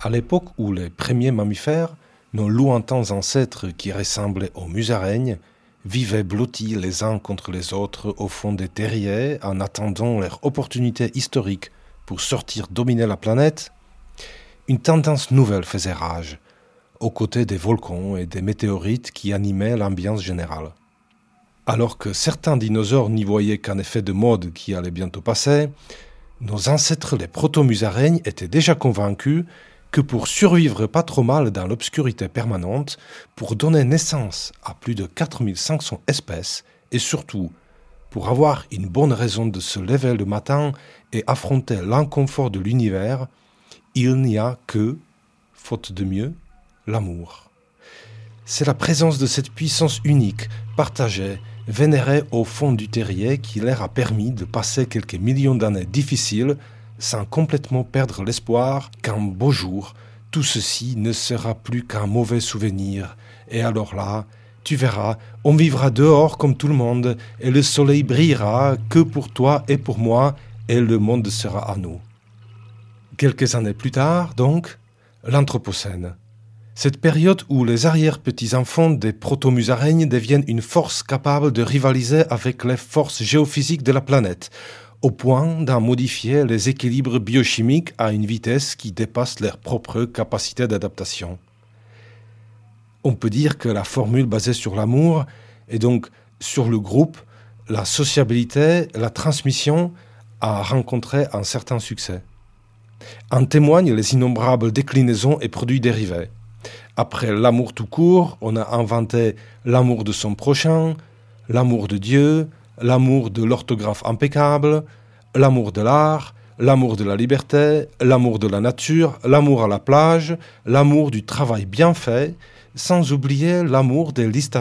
À l'époque où les premiers mammifères, nos lointains ancêtres qui ressemblaient aux musaraignes, vivaient blottis les uns contre les autres au fond des terriers en attendant leur opportunité historique pour sortir dominer la planète, une tendance nouvelle faisait rage, aux côtés des volcans et des météorites qui animaient l'ambiance générale. Alors que certains dinosaures n'y voyaient qu'un effet de mode qui allait bientôt passer, nos ancêtres les proto-musaraignes étaient déjà convaincus que pour survivre pas trop mal dans l'obscurité permanente, pour donner naissance à plus de 4500 espèces, et surtout pour avoir une bonne raison de se lever le matin et affronter l'inconfort de l'univers, il n'y a que, faute de mieux, l'amour. C'est la présence de cette puissance unique, partagée, vénérée au fond du terrier qui leur a permis de passer quelques millions d'années difficiles sans complètement perdre l'espoir qu'un beau jour, tout ceci ne sera plus qu'un mauvais souvenir. Et alors là, tu verras, on vivra dehors comme tout le monde, et le soleil brillera que pour toi et pour moi, et le monde sera à nous. Quelques années plus tard, donc, l'Anthropocène. Cette période où les arrière-petits-enfants des protomusaraignes deviennent une force capable de rivaliser avec les forces géophysiques de la planète, au point d'en modifier les équilibres biochimiques à une vitesse qui dépasse leur propre capacité d'adaptation. On peut dire que la formule basée sur l'amour et donc sur le groupe, la sociabilité, la transmission a rencontré un certain succès. En témoignent les innombrables déclinaisons et produits dérivés. Après l'amour tout court, on a inventé l'amour de son prochain, l'amour de Dieu, l'amour de l'orthographe impeccable, l'amour de l'art, l'amour de la liberté, l'amour de la nature, l'amour à la plage, l'amour du travail bien fait, sans oublier l'amour des listes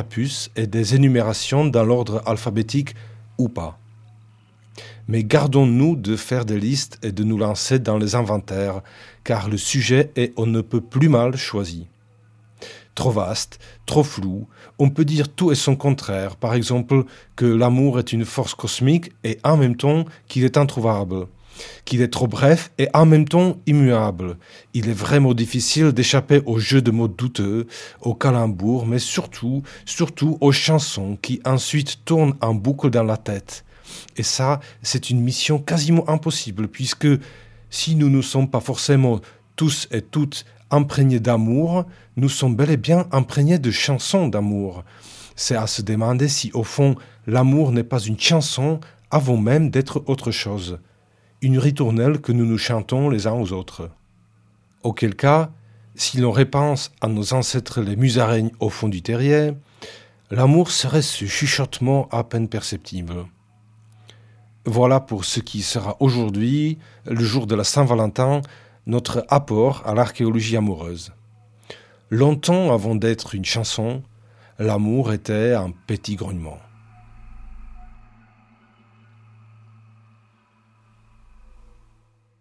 et des énumérations dans l'ordre alphabétique ou pas. Mais gardons-nous de faire des listes et de nous lancer dans les inventaires, car le sujet est on ne peut plus mal choisi trop vaste, trop flou. On peut dire tout et son contraire. Par exemple, que l'amour est une force cosmique et en même temps qu'il est introuvable. Qu'il est trop bref et en même temps immuable. Il est vraiment difficile d'échapper aux jeux de mots douteux, aux calembours, mais surtout, surtout aux chansons qui ensuite tournent en boucle dans la tête. Et ça, c'est une mission quasiment impossible puisque si nous ne sommes pas forcément tous et toutes imprégnés d'amour, nous sommes bel et bien imprégnés de chansons d'amour. C'est à se demander si, au fond, l'amour n'est pas une chanson avant même d'être autre chose, une ritournelle que nous nous chantons les uns aux autres. Auquel cas, si l'on repense à nos ancêtres les musaraignes au fond du terrier, l'amour serait ce chuchotement à peine perceptible. Voilà pour ce qui sera aujourd'hui, le jour de la Saint-Valentin, notre apport à l'archéologie amoureuse. Longtemps avant d'être une chanson, l'amour était un petit grognement.